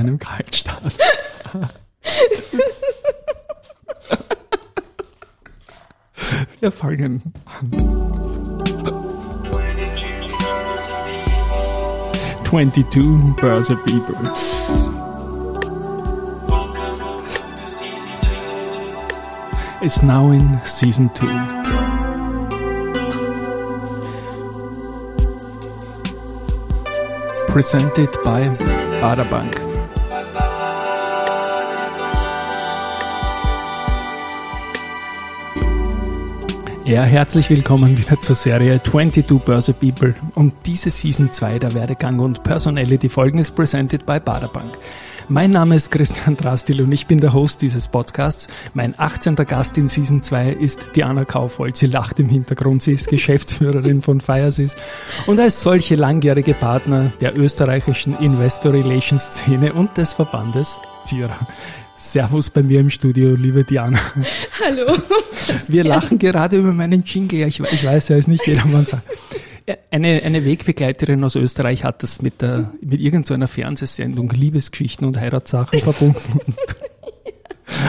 einem Kaltstart. Wir fangen an. 22 Börse People. It's now in season 2. Presented by Baderbank. Ja, herzlich willkommen wieder zur Serie 22 Börse People und diese Season 2 der Werdegang und Personality Folgen ist presented by Baderbank. Mein Name ist Christian Drastil und ich bin der Host dieses Podcasts. Mein 18. Gast in Season 2 ist Diana Kaufhold. Sie lacht im Hintergrund. Sie ist Geschäftsführerin von Firesys und als solche langjährige Partner der österreichischen Investor Relations Szene und des Verbandes Zira. Servus bei mir im Studio, liebe Diana. Hallo. Wir lachen gerade über meinen Jingle. Ich, ich weiß, er ist nicht jedermann sagt. Eine, eine Wegbegleiterin aus Österreich hat das mit, der, mit irgendeiner so Fernsehsendung Liebesgeschichten und Heiratssachen verbunden.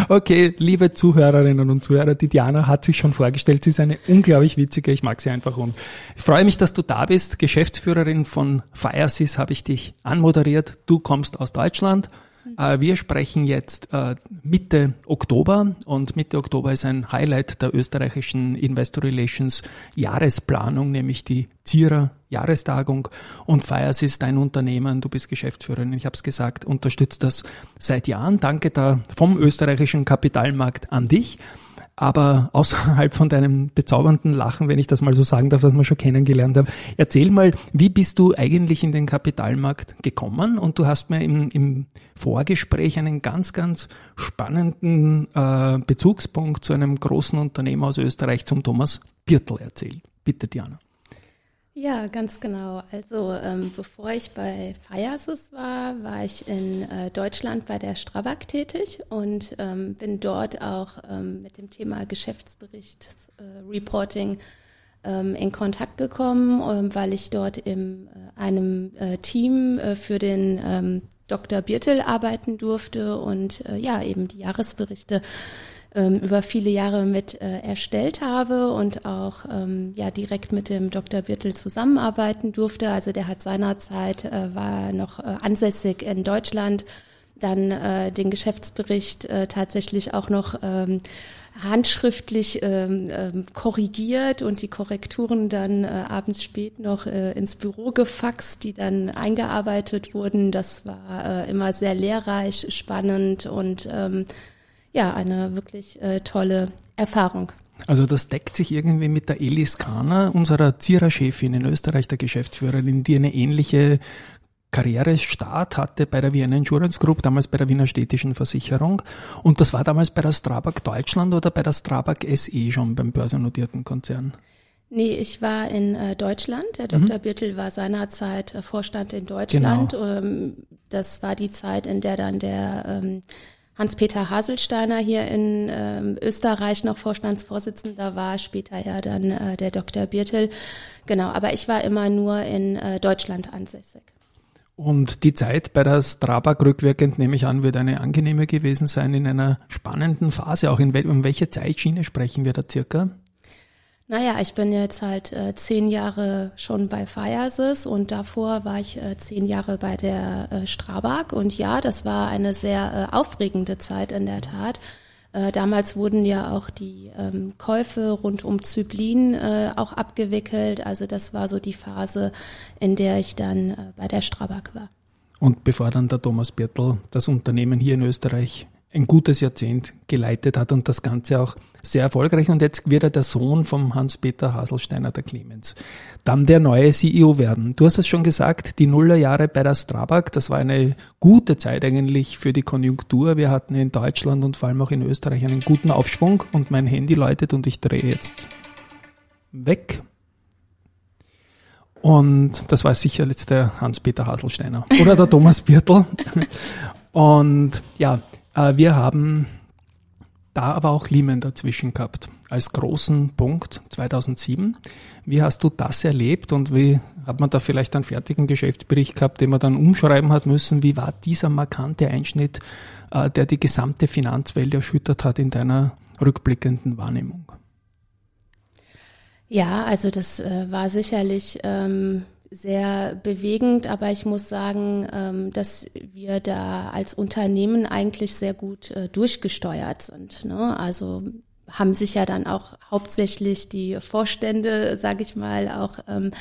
Okay, liebe Zuhörerinnen und Zuhörer, die Diana hat sich schon vorgestellt. Sie ist eine unglaublich witzige, ich mag sie einfach und ich freue mich, dass du da bist. Geschäftsführerin von Firesys habe ich dich anmoderiert. Du kommst aus Deutschland. Wir sprechen jetzt Mitte Oktober und Mitte Oktober ist ein Highlight der österreichischen Investor Relations Jahresplanung, nämlich die ZIRA Jahrestagung und Fires ist dein Unternehmen, du bist Geschäftsführerin, ich habe es gesagt, unterstützt das seit Jahren. Danke da vom österreichischen Kapitalmarkt an dich. Aber außerhalb von deinem bezaubernden Lachen, wenn ich das mal so sagen darf, das wir schon kennengelernt haben, erzähl mal, wie bist du eigentlich in den Kapitalmarkt gekommen? Und du hast mir im, im Vorgespräch einen ganz, ganz spannenden äh, Bezugspunkt zu einem großen Unternehmer aus Österreich, zum Thomas Birtel erzählt. Bitte, Diana. Ja, ganz genau. Also ähm, bevor ich bei Firesis war, war ich in äh, Deutschland bei der Strabag tätig und ähm, bin dort auch ähm, mit dem Thema Geschäftsbericht, äh, Reporting ähm, in Kontakt gekommen, ähm, weil ich dort in äh, einem äh, Team äh, für den ähm, Dr. Birtel arbeiten durfte und äh, ja, eben die Jahresberichte ähm, über viele Jahre mit äh, erstellt habe und auch ähm, ja direkt mit dem Dr. Birtel zusammenarbeiten durfte. Also der hat seinerzeit äh, war noch äh, ansässig in Deutschland, dann äh, den Geschäftsbericht äh, tatsächlich auch noch ähm, handschriftlich ähm, ähm, korrigiert und die Korrekturen dann äh, abends spät noch äh, ins Büro gefaxt, die dann eingearbeitet wurden. Das war äh, immer sehr lehrreich, spannend und ähm, ja, eine wirklich äh, tolle Erfahrung. Also das deckt sich irgendwie mit der Elis Kahner, unserer Zierer-Chefin in Österreich, der Geschäftsführerin, die eine ähnliche Karrierestart hatte bei der Vienna Insurance Group, damals bei der Wiener Städtischen Versicherung. Und das war damals bei der Strabag Deutschland oder bei der Strabag SE schon beim börsennotierten Konzern? Nee, ich war in äh, Deutschland. Der Dr. Mhm. Birtel war seinerzeit äh, Vorstand in Deutschland. Genau. Ähm, das war die Zeit, in der dann der ähm, Hans-Peter Haselsteiner hier in ähm, Österreich noch Vorstandsvorsitzender war, später ja dann äh, der Dr. Birtel. Genau, aber ich war immer nur in äh, Deutschland ansässig. Und die Zeit bei der Strabag rückwirkend, nehme ich an, wird eine angenehme gewesen sein in einer spannenden Phase. Auch in wel um welche Zeitschiene sprechen wir da circa? Naja, ich bin jetzt halt äh, zehn Jahre schon bei Firesys und davor war ich äh, zehn Jahre bei der äh, Strabag und ja, das war eine sehr äh, aufregende Zeit in der Tat. Äh, damals wurden ja auch die ähm, Käufe rund um Zyblin äh, auch abgewickelt. Also das war so die Phase, in der ich dann äh, bei der Strabag war. Und bevor dann der Thomas Birtel das Unternehmen hier in Österreich ein gutes Jahrzehnt geleitet hat und das Ganze auch sehr erfolgreich. Und jetzt wird er der Sohn vom Hans-Peter Haselsteiner, der Clemens. Dann der neue CEO werden. Du hast es schon gesagt, die Nullerjahre bei der Strabag, das war eine gute Zeit eigentlich für die Konjunktur. Wir hatten in Deutschland und vor allem auch in Österreich einen guten Aufschwung und mein Handy läutet und ich drehe jetzt weg. Und das war sicher jetzt der Hans-Peter Haselsteiner oder der Thomas Birtel. Und ja, wir haben da aber auch Lehman dazwischen gehabt. als großen Punkt 2007. Wie hast du das erlebt und wie hat man da vielleicht einen fertigen Geschäftsbericht gehabt, den man dann umschreiben hat müssen? Wie war dieser markante Einschnitt, äh, der die gesamte Finanzwelt erschüttert hat in deiner rückblickenden Wahrnehmung? Ja, also das äh, war sicherlich ähm, sehr bewegend, aber ich muss sagen, ähm, dass wir da als Unternehmen eigentlich sehr gut äh, durchgesteuert sind. Ne? Also haben sich ja dann auch hauptsächlich die Vorstände, sage ich mal, auch ähm,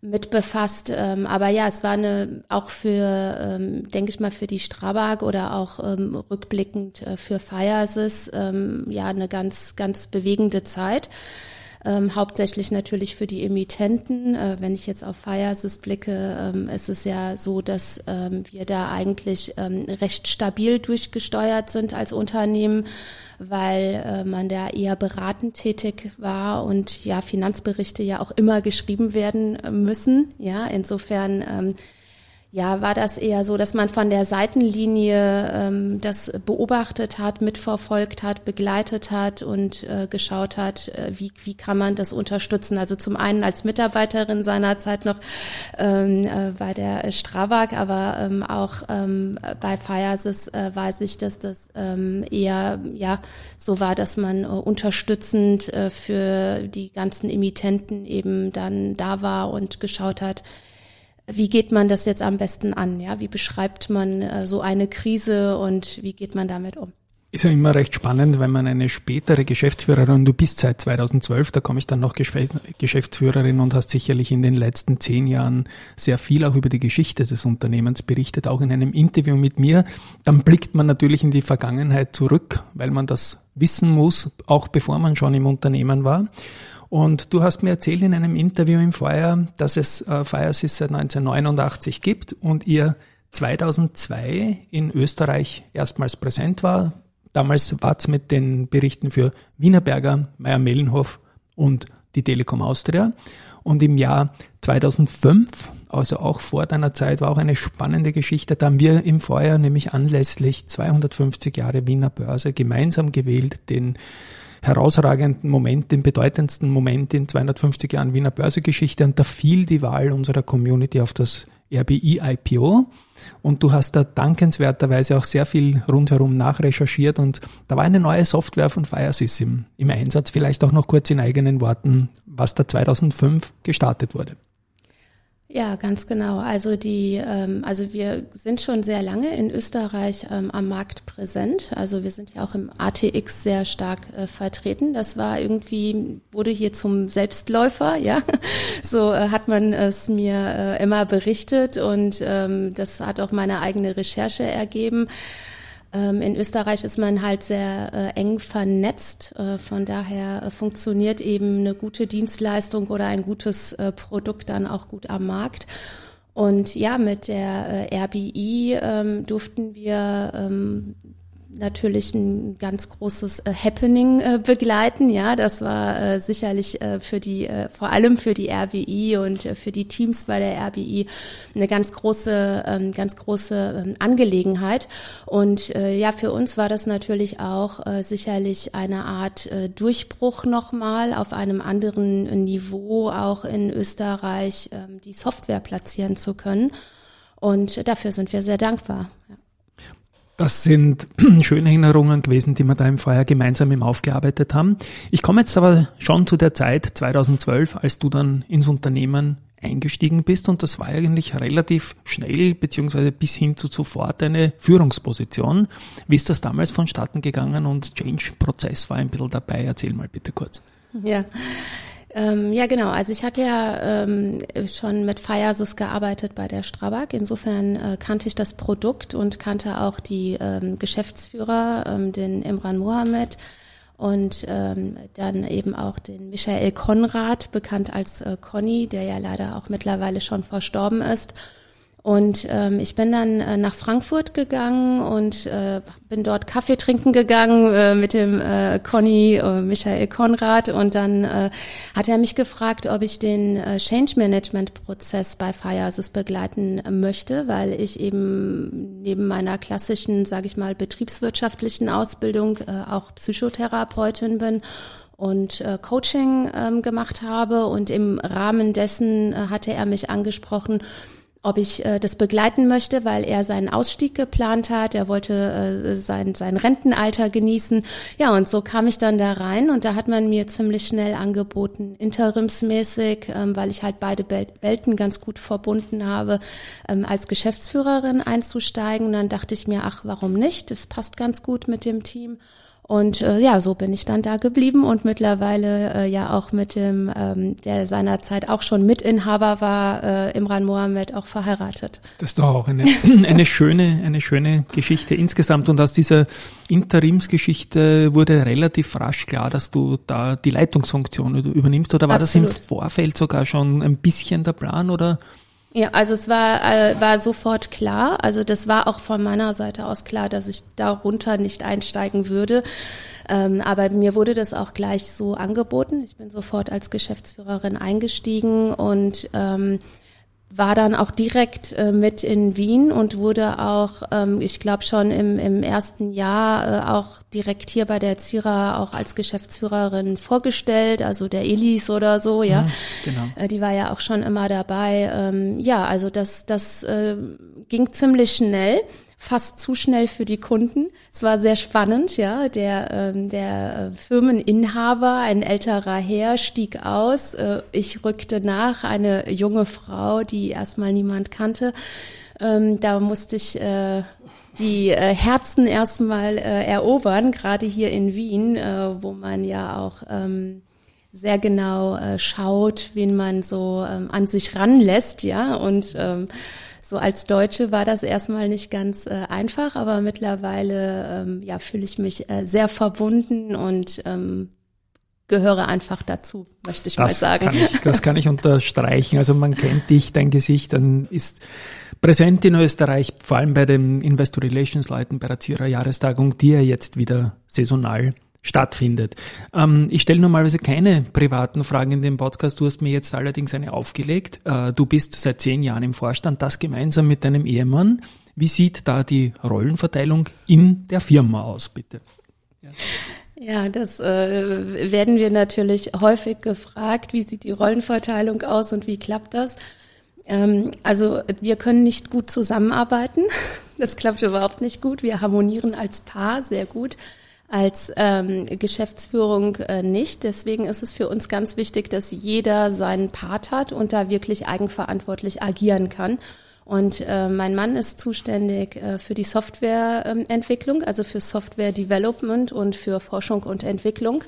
mit befasst. Ähm, aber ja, es war eine auch für, denke ich mal, für die Strabag oder auch rückblickend äh, für Firesys ähm, ja eine ganz, ganz bewegende Zeit ähm, hauptsächlich natürlich für die Emittenten. Äh, wenn ich jetzt auf Firesys blicke, ähm, ist es ja so, dass ähm, wir da eigentlich ähm, recht stabil durchgesteuert sind als Unternehmen weil äh, man da eher beratend tätig war und ja Finanzberichte ja auch immer geschrieben werden äh, müssen. Ja, insofern ähm, ja, war das eher so, dass man von der Seitenlinie ähm, das beobachtet hat, mitverfolgt hat, begleitet hat und äh, geschaut hat, äh, wie, wie kann man das unterstützen. Also zum einen als Mitarbeiterin seinerzeit noch ähm, äh, bei der Stravag, aber ähm, auch ähm, bei Firesys äh, weiß ich, dass das ähm, eher ja so war, dass man äh, unterstützend äh, für die ganzen Emittenten eben dann da war und geschaut hat, wie geht man das jetzt am besten an? Ja, wie beschreibt man äh, so eine Krise und wie geht man damit um? Ist ja immer recht spannend, wenn man eine spätere Geschäftsführerin, du bist seit 2012, da komme ich dann noch Geschäftsführerin und hast sicherlich in den letzten zehn Jahren sehr viel auch über die Geschichte des Unternehmens berichtet, auch in einem Interview mit mir. Dann blickt man natürlich in die Vergangenheit zurück, weil man das wissen muss, auch bevor man schon im Unternehmen war. Und du hast mir erzählt in einem Interview im Feuer, dass es äh, Firesys seit 1989 gibt und ihr 2002 in Österreich erstmals präsent war. Damals war es mit den Berichten für Wienerberger, Meyer-Mellenhof und die Telekom Austria. Und im Jahr 2005, also auch vor deiner Zeit, war auch eine spannende Geschichte. Da haben wir im Feuer nämlich anlässlich 250 Jahre Wiener Börse gemeinsam gewählt den herausragenden Moment, den bedeutendsten Moment in 250 Jahren Wiener Börsegeschichte. Und da fiel die Wahl unserer Community auf das RBI IPO. Und du hast da dankenswerterweise auch sehr viel rundherum nachrecherchiert und da war eine neue Software von Firesys im, im Einsatz. Vielleicht auch noch kurz in eigenen Worten, was da 2005 gestartet wurde. Ja, ganz genau. Also die, ähm, also wir sind schon sehr lange in Österreich ähm, am Markt präsent. Also wir sind ja auch im ATX sehr stark äh, vertreten. Das war irgendwie wurde hier zum Selbstläufer. Ja, so äh, hat man es mir äh, immer berichtet und ähm, das hat auch meine eigene Recherche ergeben. Ähm, in Österreich ist man halt sehr äh, eng vernetzt. Äh, von daher äh, funktioniert eben eine gute Dienstleistung oder ein gutes Produkt dann auch gut am Markt. Und ja, mit der RBI ähm, durften wir ähm, natürlich ein ganz großes äh, Happening äh, begleiten. Ja, das war äh, sicherlich äh, für die, äh, vor allem für die RBI und äh, für die Teams bei der RBI eine ganz große, ähm, ganz große ähm, Angelegenheit. Und ja, für uns war das natürlich auch sicherlich eine Art Durchbruch nochmal auf einem anderen Niveau, auch in Österreich äh, die Software platzieren zu können. Und dafür sind wir sehr dankbar. Ja. Das sind schöne Erinnerungen gewesen, die wir da im Feuer gemeinsam im aufgearbeitet haben. Ich komme jetzt aber schon zu der Zeit 2012, als du dann ins Unternehmen eingestiegen bist und das war eigentlich relativ schnell beziehungsweise bis hin zu sofort eine Führungsposition. Wie ist das damals vonstatten gegangen und Change-Prozess war ein bisschen dabei? Erzähl mal bitte kurz. Ja, ähm, ja, genau. Also ich habe ja ähm, schon mit Firesys gearbeitet bei der Strabag. Insofern äh, kannte ich das Produkt und kannte auch die ähm, Geschäftsführer, ähm, den Imran Mohammed und ähm, dann eben auch den Michael Konrad, bekannt als äh, Conny, der ja leider auch mittlerweile schon verstorben ist. Und ähm, ich bin dann äh, nach Frankfurt gegangen und äh, bin dort Kaffee trinken gegangen äh, mit dem äh, Conny äh, Michael Konrad und dann äh, hat er mich gefragt, ob ich den äh, Change Management Prozess bei Firesys begleiten möchte, weil ich eben neben meiner klassischen, sage ich mal, betriebswirtschaftlichen Ausbildung äh, auch Psychotherapeutin bin und äh, Coaching ähm, gemacht habe. Und im Rahmen dessen äh, hatte er mich angesprochen, ob ich äh, das begleiten möchte, weil er seinen Ausstieg geplant hat. Er wollte äh, sein, sein Rentenalter genießen. Ja, und so kam ich dann da rein und da hat man mir ziemlich schnell angeboten, interimsmäßig, ähm, weil ich halt beide Welten ganz gut verbunden habe, ähm, als Geschäftsführerin einzusteigen. Und dann dachte ich mir, ach, warum nicht? Das passt ganz gut mit dem Team. Und äh, ja, so bin ich dann da geblieben und mittlerweile äh, ja auch mit dem, ähm, der seinerzeit auch schon Mitinhaber war, äh, Imran Mohammed, auch verheiratet. Das ist doch auch eine, eine schöne, eine schöne Geschichte insgesamt. Und aus dieser Interimsgeschichte wurde relativ rasch klar, dass du da die Leitungsfunktion übernimmst. Oder war Absolut. das im Vorfeld sogar schon ein bisschen der Plan oder? Ja, also es war, äh, war sofort klar. Also das war auch von meiner Seite aus klar, dass ich darunter nicht einsteigen würde. Ähm, aber mir wurde das auch gleich so angeboten. Ich bin sofort als Geschäftsführerin eingestiegen und ähm, war dann auch direkt äh, mit in Wien und wurde auch, ähm, ich glaube schon im, im ersten Jahr äh, auch direkt hier bei der Zira auch als Geschäftsführerin vorgestellt, also der Elis oder so, ja. ja genau. Äh, die war ja auch schon immer dabei. Ähm, ja, also das, das äh, ging ziemlich schnell fast zu schnell für die Kunden. Es war sehr spannend, ja. Der, ähm, der äh, Firmeninhaber, ein älterer Herr, stieg aus. Äh, ich rückte nach, eine junge Frau, die erstmal niemand kannte. Ähm, da musste ich äh, die äh, Herzen erstmal äh, erobern, gerade hier in Wien, äh, wo man ja auch ähm, sehr genau äh, schaut, wen man so ähm, an sich ranlässt, ja. Und ähm, so als Deutsche war das erstmal nicht ganz äh, einfach, aber mittlerweile ähm, ja, fühle ich mich äh, sehr verbunden und ähm, gehöre einfach dazu, möchte ich das mal sagen. Kann ich, das kann ich unterstreichen. Also man kennt dich, dein Gesicht, dann ist präsent in Österreich, vor allem bei den Investor Relations Leuten bei der Zierer Jahrestagung, die ja jetzt wieder saisonal stattfindet. Ähm, ich stelle normalerweise keine privaten Fragen in dem Podcast. Du hast mir jetzt allerdings eine aufgelegt. Äh, du bist seit zehn Jahren im Vorstand, das gemeinsam mit deinem Ehemann. Wie sieht da die Rollenverteilung in der Firma aus, bitte? Ja. Ja, das äh, werden wir natürlich häufig gefragt. Wie sieht die Rollenverteilung aus und wie klappt das? Ähm, also wir können nicht gut zusammenarbeiten. Das klappt überhaupt nicht gut. Wir harmonieren als Paar sehr gut als ähm, Geschäftsführung äh, nicht. Deswegen ist es für uns ganz wichtig, dass jeder seinen Part hat und da wirklich eigenverantwortlich agieren kann. Und äh, mein Mann ist zuständig äh, für die Softwareentwicklung, also für Software Development und für Forschung und Entwicklung.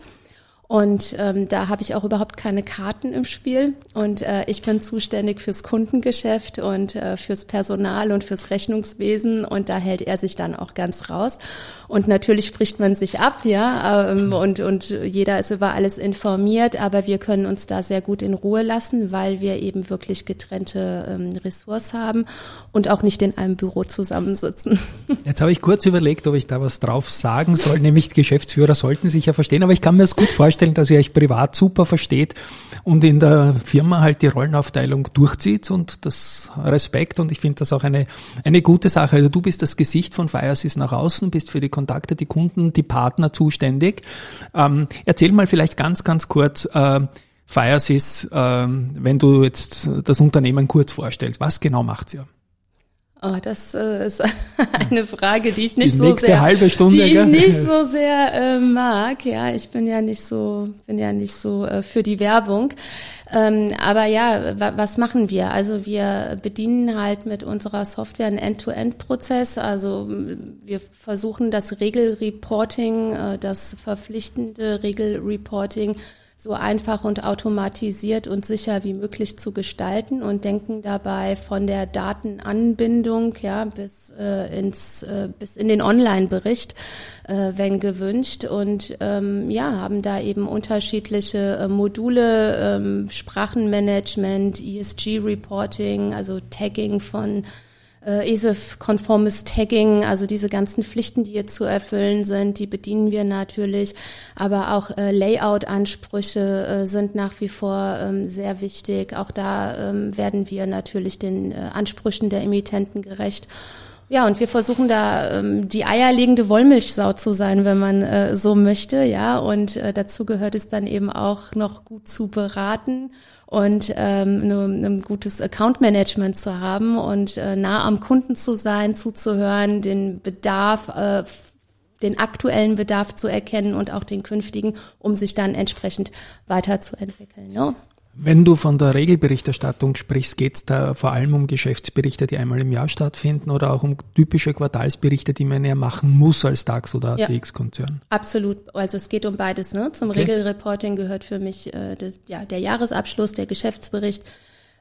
Und ähm, da habe ich auch überhaupt keine Karten im Spiel. Und äh, ich bin zuständig fürs Kundengeschäft und äh, fürs Personal und fürs Rechnungswesen. Und da hält er sich dann auch ganz raus. Und natürlich spricht man sich ab, ja, ähm, und, und jeder ist über alles informiert. Aber wir können uns da sehr gut in Ruhe lassen, weil wir eben wirklich getrennte ähm, Ressorts haben und auch nicht in einem Büro zusammensitzen. Jetzt habe ich kurz überlegt, ob ich da was drauf sagen soll. Nämlich Geschäftsführer sollten sich ja verstehen. Aber ich kann mir das gut vorstellen vorstellen, dass ihr euch privat super versteht und in der Firma halt die Rollenaufteilung durchzieht und das Respekt und ich finde das auch eine, eine gute Sache. Also du bist das Gesicht von Firesys nach außen, bist für die Kontakte, die Kunden, die Partner zuständig. Ähm, erzähl mal vielleicht ganz, ganz kurz, äh, Firesys, äh, wenn du jetzt das Unternehmen kurz vorstellst, was genau macht's ihr? Oh, das äh, ist eine Frage, die ich nicht die so sehr, halbe Stunde, die ich nicht so sehr äh, mag. Ja, ich bin ja nicht so, bin ja nicht so äh, für die Werbung. Ähm, aber ja, was machen wir? Also wir bedienen halt mit unserer Software einen End-to-End-Prozess. Also wir versuchen das Regelreporting, äh, das verpflichtende Regelreporting so einfach und automatisiert und sicher wie möglich zu gestalten und denken dabei von der Datenanbindung ja bis äh, ins äh, bis in den Online-Bericht, äh, wenn gewünscht. Und ähm, ja haben da eben unterschiedliche äh, Module, ähm, Sprachenmanagement, ESG-Reporting, also Tagging von äh, ESEF-konformes Tagging, also diese ganzen Pflichten, die hier zu erfüllen sind, die bedienen wir natürlich. Aber auch äh, Layout-Ansprüche äh, sind nach wie vor ähm, sehr wichtig. Auch da ähm, werden wir natürlich den äh, Ansprüchen der Emittenten gerecht. Ja, und wir versuchen da ähm, die eierlegende Wollmilchsau zu sein, wenn man äh, so möchte, ja. Und äh, dazu gehört es dann eben auch noch gut zu beraten und ähm, ne, ein gutes Account Management zu haben und äh, nah am Kunden zu sein, zuzuhören, den Bedarf äh, den aktuellen Bedarf zu erkennen und auch den künftigen, um sich dann entsprechend weiterzuentwickeln. Ne? Wenn du von der Regelberichterstattung sprichst, geht es da vor allem um Geschäftsberichte, die einmal im Jahr stattfinden oder auch um typische Quartalsberichte, die man ja machen muss als DAX oder ATX-Konzern? Ja, absolut. Also es geht um beides. Ne? Zum okay. Regelreporting gehört für mich äh, das, ja, der Jahresabschluss, der Geschäftsbericht,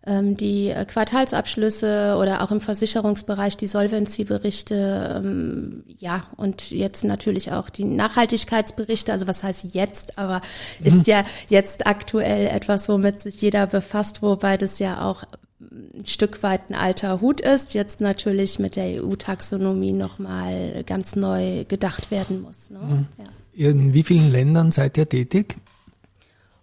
die äh, Quartalsabschlüsse oder auch im Versicherungsbereich die Solvency-Berichte, ähm, ja, und jetzt natürlich auch die Nachhaltigkeitsberichte, also was heißt jetzt, aber mhm. ist ja jetzt aktuell etwas, womit sich jeder befasst, wobei das ja auch ein Stück weit ein alter Hut ist, jetzt natürlich mit der EU-Taxonomie nochmal ganz neu gedacht werden muss. Ne? Mhm. Ja. In wie vielen Ländern seid ihr tätig?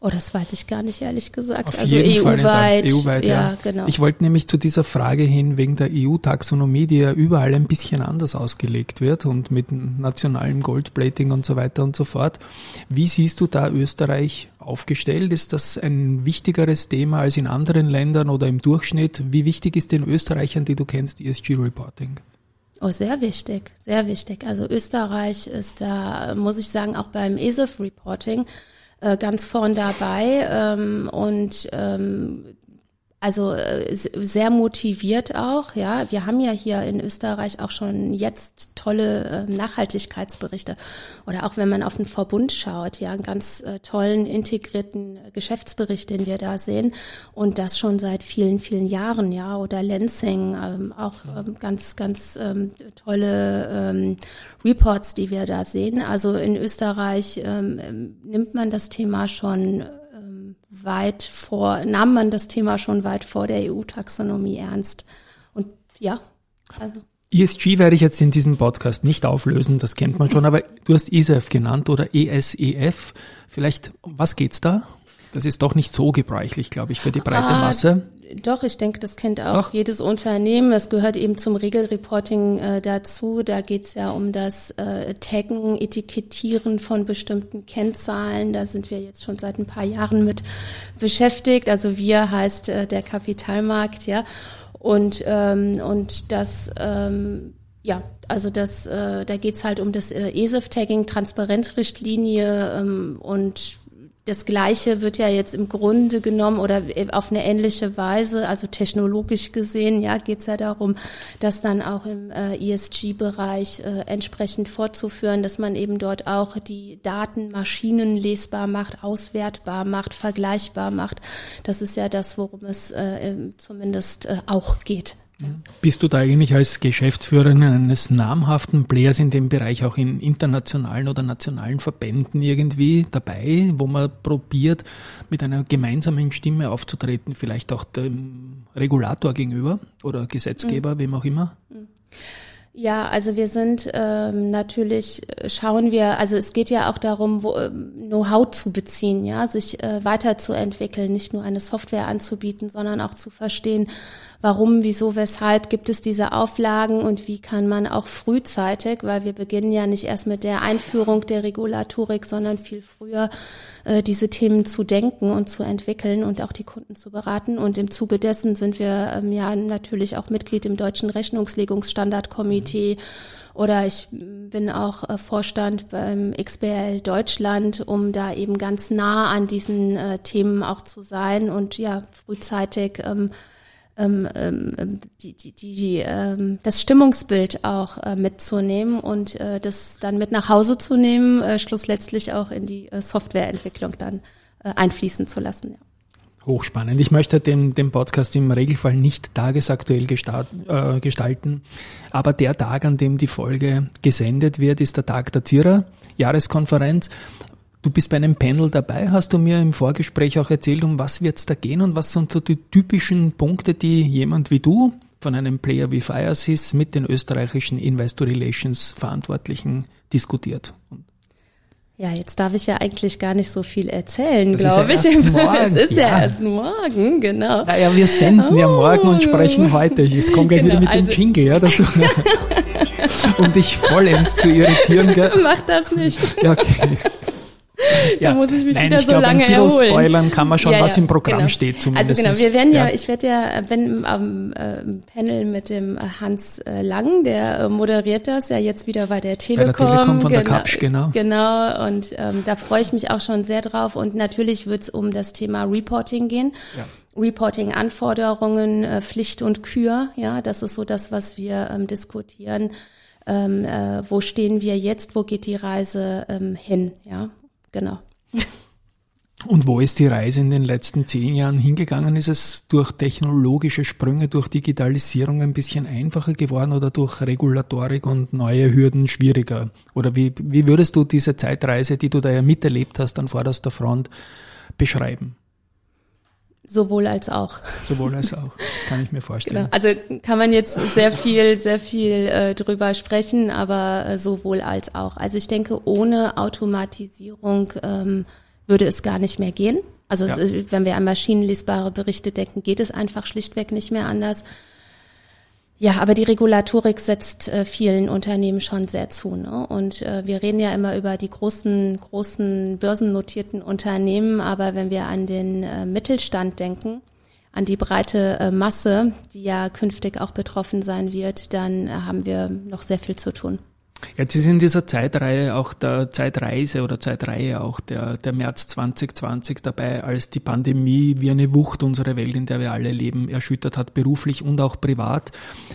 Oh, das weiß ich gar nicht, ehrlich gesagt. Auf also EU-weit. EU-weit, ja, ja. Genau. Ich wollte nämlich zu dieser Frage hin, wegen der EU-Taxonomie, die ja überall ein bisschen anders ausgelegt wird und mit nationalem Goldplating und so weiter und so fort. Wie siehst du da Österreich aufgestellt? Ist das ein wichtigeres Thema als in anderen Ländern oder im Durchschnitt? Wie wichtig ist den Österreichern, die du kennst, ESG-Reporting? Oh, sehr wichtig, sehr wichtig. Also Österreich ist da, muss ich sagen, auch beim ESIF-Reporting äh, ganz vorn dabei ähm, und ähm, also äh, sehr motiviert auch, ja. Wir haben ja hier in Österreich auch schon jetzt tolle äh, Nachhaltigkeitsberichte. Oder auch wenn man auf den Verbund schaut, ja, einen ganz äh, tollen integrierten Geschäftsbericht, den wir da sehen. Und das schon seit vielen, vielen Jahren, ja. Oder Lansing, ähm, auch ähm, ganz, ganz ähm, tolle ähm, Reports, die wir da sehen. Also in Österreich ähm, nimmt man das Thema schon weit vor, nahm man das Thema schon weit vor der EU-Taxonomie ernst. Und ja, also. ESG werde ich jetzt in diesem Podcast nicht auflösen, das kennt man schon, aber du hast ESEF genannt oder ESEF. Vielleicht, was geht's da? Das ist doch nicht so gebräuchlich, glaube ich, für die breite ah, Masse. Doch, ich denke, das kennt auch Ach. jedes Unternehmen. Es gehört eben zum Regelreporting äh, dazu. Da geht es ja um das äh, Taggen, Etikettieren von bestimmten Kennzahlen. Da sind wir jetzt schon seit ein paar Jahren mit beschäftigt. Also wir heißt äh, der Kapitalmarkt, ja. Und, ähm, und das ähm, ja, also das, äh, da geht's halt um das äh, ESIF-Tagging, Transparenzrichtlinie ähm, und das Gleiche wird ja jetzt im Grunde genommen oder auf eine ähnliche Weise, also technologisch gesehen, ja, geht es ja darum, das dann auch im äh, ESG-Bereich äh, entsprechend fortzuführen, dass man eben dort auch die Daten maschinenlesbar macht, auswertbar macht, vergleichbar macht. Das ist ja das, worum es äh, zumindest äh, auch geht. Bist du da eigentlich als Geschäftsführerin eines namhaften Players in dem Bereich auch in internationalen oder nationalen Verbänden irgendwie dabei, wo man probiert, mit einer gemeinsamen Stimme aufzutreten, vielleicht auch dem Regulator gegenüber oder Gesetzgeber, mhm. wem auch immer? Mhm. Ja, also wir sind ähm, natürlich, schauen wir, also es geht ja auch darum, ähm, Know-how zu beziehen, ja, sich äh, weiterzuentwickeln, nicht nur eine Software anzubieten, sondern auch zu verstehen, warum, wieso, weshalb gibt es diese Auflagen und wie kann man auch frühzeitig, weil wir beginnen ja nicht erst mit der Einführung der Regulatorik, sondern viel früher äh, diese Themen zu denken und zu entwickeln und auch die Kunden zu beraten. Und im Zuge dessen sind wir ähm, ja natürlich auch Mitglied im Deutschen Rechnungslegungsstandardkomitee. Oder ich bin auch äh, Vorstand beim XBL Deutschland, um da eben ganz nah an diesen äh, Themen auch zu sein und ja frühzeitig ähm, ähm, ähm, die, die, die, ähm, das Stimmungsbild auch äh, mitzunehmen und äh, das dann mit nach Hause zu nehmen, äh, schlussendlich auch in die äh, Softwareentwicklung dann äh, einfließen zu lassen. Ja. Hochspannend. Ich möchte den, den Podcast im Regelfall nicht tagesaktuell gestart, äh, gestalten, aber der Tag, an dem die Folge gesendet wird, ist der Tag der Zierer Jahreskonferenz. Du bist bei einem Panel dabei, hast du mir im Vorgespräch auch erzählt, um was wird's da gehen und was sind so die typischen Punkte, die jemand wie du von einem Player wie Firesys mit den österreichischen Investor Relations Verantwortlichen diskutiert? Ja, jetzt darf ich ja eigentlich gar nicht so viel erzählen, glaube ja ich. erst morgen. Es ist ja. Ja. erst morgen, genau. Naja, wir senden ja morgen und Oh. sprechen heute. Es kommt gleich Genau, wieder mit dem also- Jingle, ja, dass du, um dich vollends zu irritieren. Gell? Mach das nicht. Ja, okay. Da muss ich mich Nein, wieder ich so glaub, lange erholen. spoilern kann man schon, Ja, was ja, im Programm genau. steht zumindest. Also genau, wir werden ja, ich werde ja, wenn am äh, Panel mit dem äh, Hans äh, Lang, der äh, moderiert das ja jetzt wieder bei der Telekom. Telekom von der Kapsch, genau. Genau, und ähm, da freue ich mich auch schon sehr drauf. Und natürlich wird es um das Thema Reporting gehen. Ja. Reporting-Anforderungen, äh, Pflicht und Kür, ja, das ist so das, was wir ähm, diskutieren. Ähm, äh, wo stehen wir jetzt? Wo geht die Reise ähm, hin? Ja, genau. Und wo ist die Reise in den letzten zehn Jahren hingegangen? Ist es durch technologische Sprünge, durch Digitalisierung ein bisschen einfacher geworden oder durch Regulatorik und neue Hürden schwieriger? Oder wie, wie würdest du diese Zeitreise, die du da ja miterlebt hast an vorderster Front, beschreiben? Sowohl als auch. Sowohl als auch, kann ich mir vorstellen. Genau. Also kann man jetzt sehr viel, sehr viel äh, drüber sprechen, aber äh, sowohl als auch. Also ich denke, ohne Automatisierung ähm, würde es gar nicht mehr gehen. Also Ja. äh, wenn wir an maschinenlesbare Berichte denken, geht es einfach schlichtweg nicht mehr anders. Ja, aber die Regulatorik setzt äh, vielen Unternehmen schon sehr zu. Ne? Und äh, wir reden ja immer über die großen, großen börsennotierten Unternehmen, aber wenn wir an den äh, Mittelstand denken, an die breite äh, Masse, die ja künftig auch betroffen sein wird, dann äh, haben wir noch sehr viel zu tun. Jetzt ist in dieser Zeitreihe auch der Zeitreise oder Zeitreihe auch der, der März 2020 dabei, als die Pandemie wie eine Wucht unsere Welt, in der wir alle leben, erschüttert hat, beruflich und auch privat.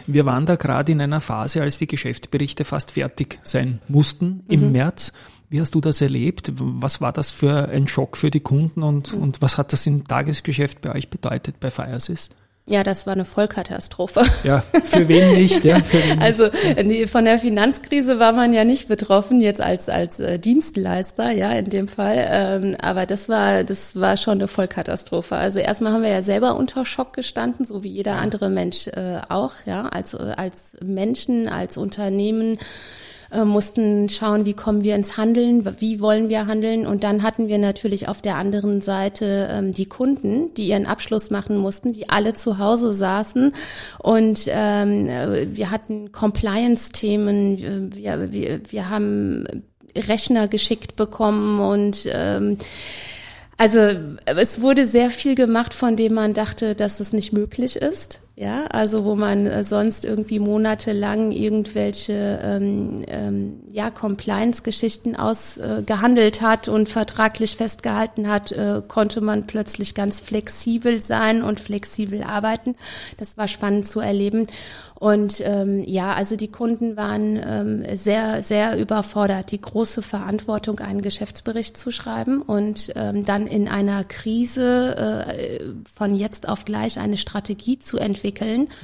Wir waren da gerade in einer Phase, als die Geschäftsberichte fast fertig sein mussten im März. Wie hast du das erlebt? Was war das für ein Schock für die Kunden und, und was hat das im Tagesgeschäft bei euch bedeutet bei Firesys? Ja, das war eine Vollkatastrophe. Ja, für wen nicht? Ja, für wen Also nee, von der Finanzkrise war man ja nicht betroffen jetzt als als äh, Dienstleister, ja in dem Fall. Ähm, aber das war das war schon eine Vollkatastrophe. Also erstmal haben wir ja selber unter Schock gestanden, so wie jeder andere Mensch äh, auch, ja als als Menschen, als Unternehmen äh, mussten schauen, wie kommen wir ins Handeln, wie wollen wir handeln. Und dann hatten wir natürlich auf der anderen Seite ähm, die Kunden, die ihren Abschluss machen mussten, die alle zu Hause saßen. Und ähm, äh, wir hatten Compliance-Themen, äh, wir, wir, wir haben Rechner geschickt bekommen und ähm, also es wurde sehr viel gemacht, von dem man dachte, dass das nicht möglich ist. Ja, also wo man äh, sonst irgendwie monatelang irgendwelche ähm, ähm, ja Compliance-Geschichten ausgehandelt hat und vertraglich festgehalten hat, äh, konnte man plötzlich ganz flexibel sein und flexibel arbeiten. Das war spannend zu erleben. Und ähm, ja, also die Kunden waren ähm, sehr, sehr überfordert, die große Verantwortung, einen Geschäftsbericht zu schreiben und ähm, dann in einer Krise äh, von jetzt auf gleich eine Strategie zu entwickeln,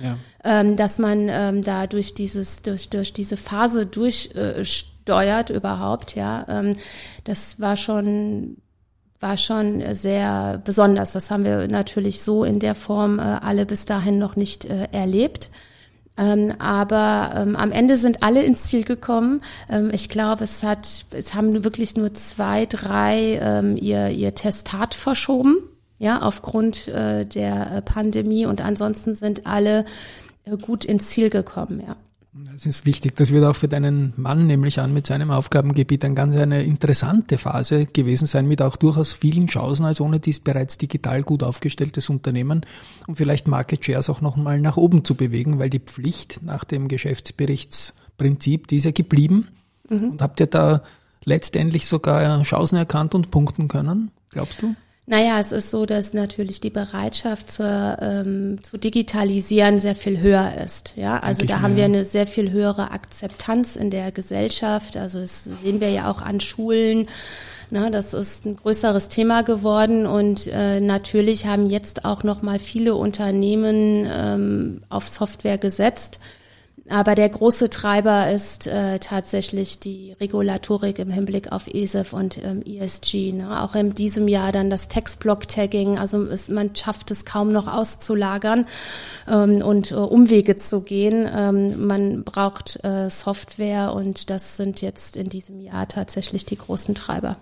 Ja. ähm, dass man ähm, da durch dieses, durch, durch diese Phase durchsteuert äh, überhaupt, ja. Ähm, das war schon war schon sehr besonders. Das haben wir natürlich so in der Form äh, alle bis dahin noch nicht äh, erlebt. Ähm, aber ähm, am Ende sind alle ins Ziel gekommen. Ähm, ich glaube, es hat, es haben wirklich nur zwei, drei ähm, ihr, ihr Testat verschoben, ja, aufgrund äh, der äh, Pandemie und ansonsten sind alle äh, gut ins Ziel gekommen, ja. Das ist wichtig. Das wird auch für deinen Mann nämlich an mit seinem Aufgabengebiet eine ganz eine interessante Phase gewesen sein, mit auch durchaus vielen Chancen als ohne dies bereits digital gut aufgestelltes Unternehmen, um vielleicht Market Shares auch noch mal nach oben zu bewegen, weil die Pflicht nach dem Geschäftsberichtsprinzip, die ist ja geblieben. Und habt ihr da letztendlich sogar Chancen erkannt und punkten können, glaubst du? Naja, es ist so, dass natürlich die Bereitschaft zur, ähm, zu digitalisieren sehr viel höher ist. Ja, also da haben wir eine sehr viel höhere Akzeptanz in der Gesellschaft. Also das sehen wir ja auch an Schulen. Na, das ist ein größeres Thema geworden und äh, natürlich haben jetzt auch noch mal viele Unternehmen ähm, auf Software gesetzt. Aber der große Treiber ist äh, tatsächlich die Regulatorik im Hinblick auf ESEF und ähm, ESG. Ne? Auch in diesem Jahr dann das Textblock-Tagging. Also es, man schafft es kaum noch auszulagern ähm, und äh, Umwege zu gehen. Ähm, man braucht äh, Software und das sind jetzt in diesem Jahr tatsächlich die großen Treiber.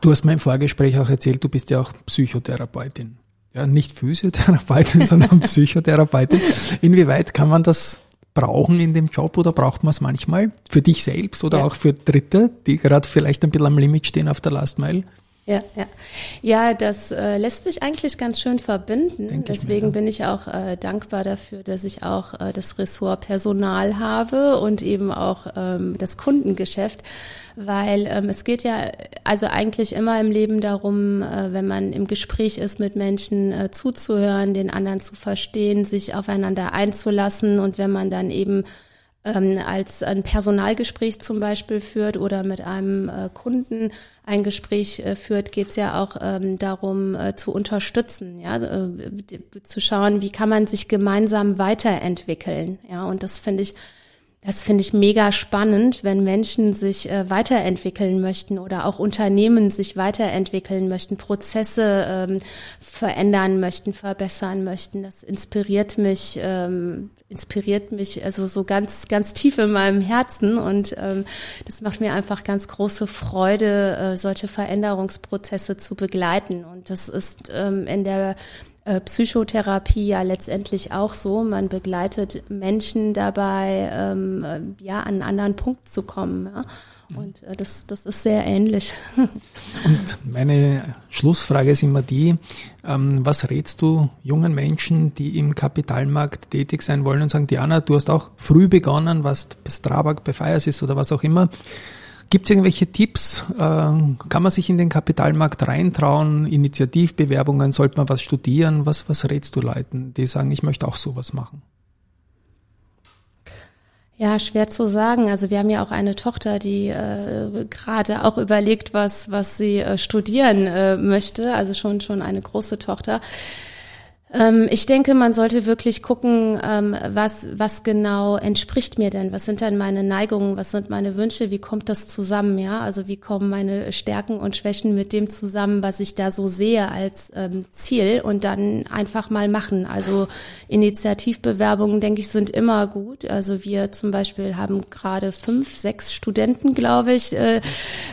Du hast mir im Vorgespräch auch erzählt, du bist ja auch Psychotherapeutin. Ja, nicht Physiotherapeutin, sondern Psychotherapeutin. Inwieweit kann man das brauchen in dem Job oder braucht man es manchmal für dich selbst oder ja. auch für Dritte, die gerade vielleicht ein bisschen am Limit stehen auf der Last Mile? Ja, ja. Ja, das äh, lässt sich eigentlich ganz schön verbinden. Denk Deswegen mir, ja. bin ich auch äh, dankbar dafür, dass ich auch äh, das Ressort Personal habe und eben auch ähm, das Kundengeschäft, weil ähm, es geht ja also eigentlich immer im Leben darum, äh, wenn man im Gespräch ist mit Menschen, äh, zuzuhören, den anderen zu verstehen, sich aufeinander einzulassen und wenn man dann eben ähm, als ein Personalgespräch zum Beispiel führt oder mit einem äh, Kunden ein Gespräch äh, führt, geht es ja auch ähm, darum äh, zu unterstützen, ja, äh, zu schauen, wie kann man sich gemeinsam weiterentwickeln, ja, und das finde ich das finde ich mega spannend, wenn Menschen sich äh, weiterentwickeln möchten oder auch Unternehmen sich weiterentwickeln möchten, Prozesse ähm, verändern möchten, verbessern möchten. Das inspiriert mich, ähm, inspiriert mich also so ganz, ganz tief in meinem Herzen und ähm, das macht mir einfach ganz große Freude, äh, solche Veränderungsprozesse zu begleiten. Und das ist ähm, in der äh, Psychotherapie ja letztendlich auch so. Man begleitet Menschen dabei, ähm, äh, ja, an einen anderen Punkt zu kommen. Ja? Und äh, das, das ist sehr ähnlich. Und meine Schlussfrage ist immer die, ähm, was rätst du jungen Menschen, die im Kapitalmarkt tätig sein wollen und sagen, Diana, du hast auch früh begonnen, was bei Strabag, bei Fires ist oder was auch immer. Gibt es irgendwelche Tipps? Äh, kann man sich in den Kapitalmarkt reintrauen? Initiativbewerbungen? Sollte man was studieren? Was, was rätst du Leuten, die sagen, ich möchte auch sowas machen? Ja, schwer zu sagen. Also wir haben ja auch eine Tochter, die äh, gerade auch überlegt, was was sie äh, studieren äh, möchte. Also schon schon eine große Tochter. Ähm, ich denke, man sollte wirklich gucken, ähm, was, was genau entspricht mir denn? Was sind denn meine Neigungen? Was sind meine Wünsche? Wie kommt das zusammen? Ja, also wie kommen meine Stärken und Schwächen mit dem zusammen, was ich da so sehe als ähm, Ziel und dann einfach mal machen. Also Initiativbewerbungen, denke ich, sind immer gut. Also wir zum Beispiel haben gerade fünf, sechs Studenten, glaube ich, äh,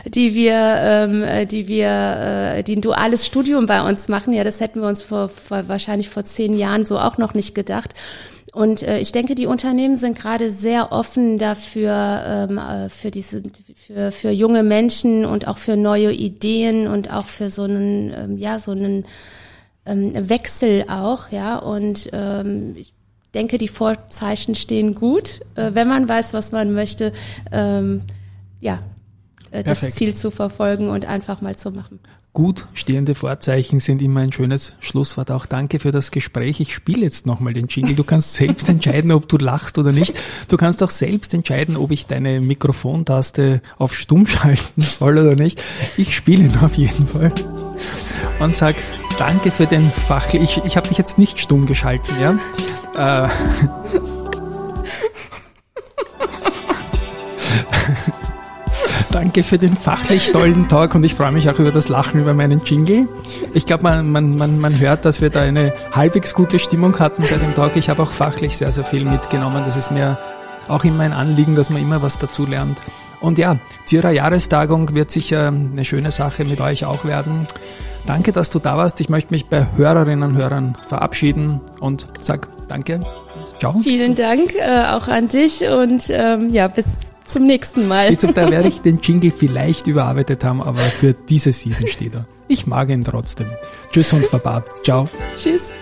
die wir, äh, die wir, äh, die ein duales Studium bei uns machen. Ja, das hätten wir uns vor, vor wahrscheinlich ich vor zehn Jahren so auch noch nicht gedacht. Und äh, ich denke, die Unternehmen sind gerade sehr offen dafür, ähm, äh, für diese, für, für junge Menschen und auch für neue Ideen und auch für so einen, ähm, ja, so einen ähm, Wechsel auch, ja. Und ähm, ich denke, die Vorzeichen stehen gut, äh, wenn man weiß, was man möchte. Ähm, ja, äh, das Ziel zu verfolgen und einfach mal zu machen. Gut stehende Vorzeichen sind immer ein schönes Schlusswort. Auch danke für das Gespräch. Ich spiele jetzt nochmal den Jingle. Du kannst selbst entscheiden, ob du lachst oder nicht. Du kannst auch selbst entscheiden, ob ich deine Mikrofontaste auf stumm schalten soll oder nicht. Ich spiele ihn auf jeden Fall. Und sag danke für den Fach. Ich, ich habe dich jetzt nicht stumm geschalten, ja? Äh. Danke für den fachlich tollen Talk und ich freue mich auch über das Lachen über meinen Jingle. Ich glaube, man, man, man, man hört, dass wir da eine halbwegs gute Stimmung hatten bei dem Talk. Ich habe auch fachlich sehr, sehr viel mitgenommen. Das ist mir auch immer ein Anliegen, dass man immer was dazu lernt. Und ja, zu Ihrer Jahrestagung wird sicher eine schöne Sache mit euch auch werden. Danke, dass du da warst. Ich möchte mich bei Hörerinnen und Hörern verabschieden und sag Danke. Ciao. Vielen Dank äh, auch an dich und ähm, ja, bis zum nächsten Mal. Bis da werde ich den Jingle vielleicht überarbeitet haben, aber für diese Season steht er. Ich mag ihn trotzdem. Tschüss und Baba. Ciao. Tschüss.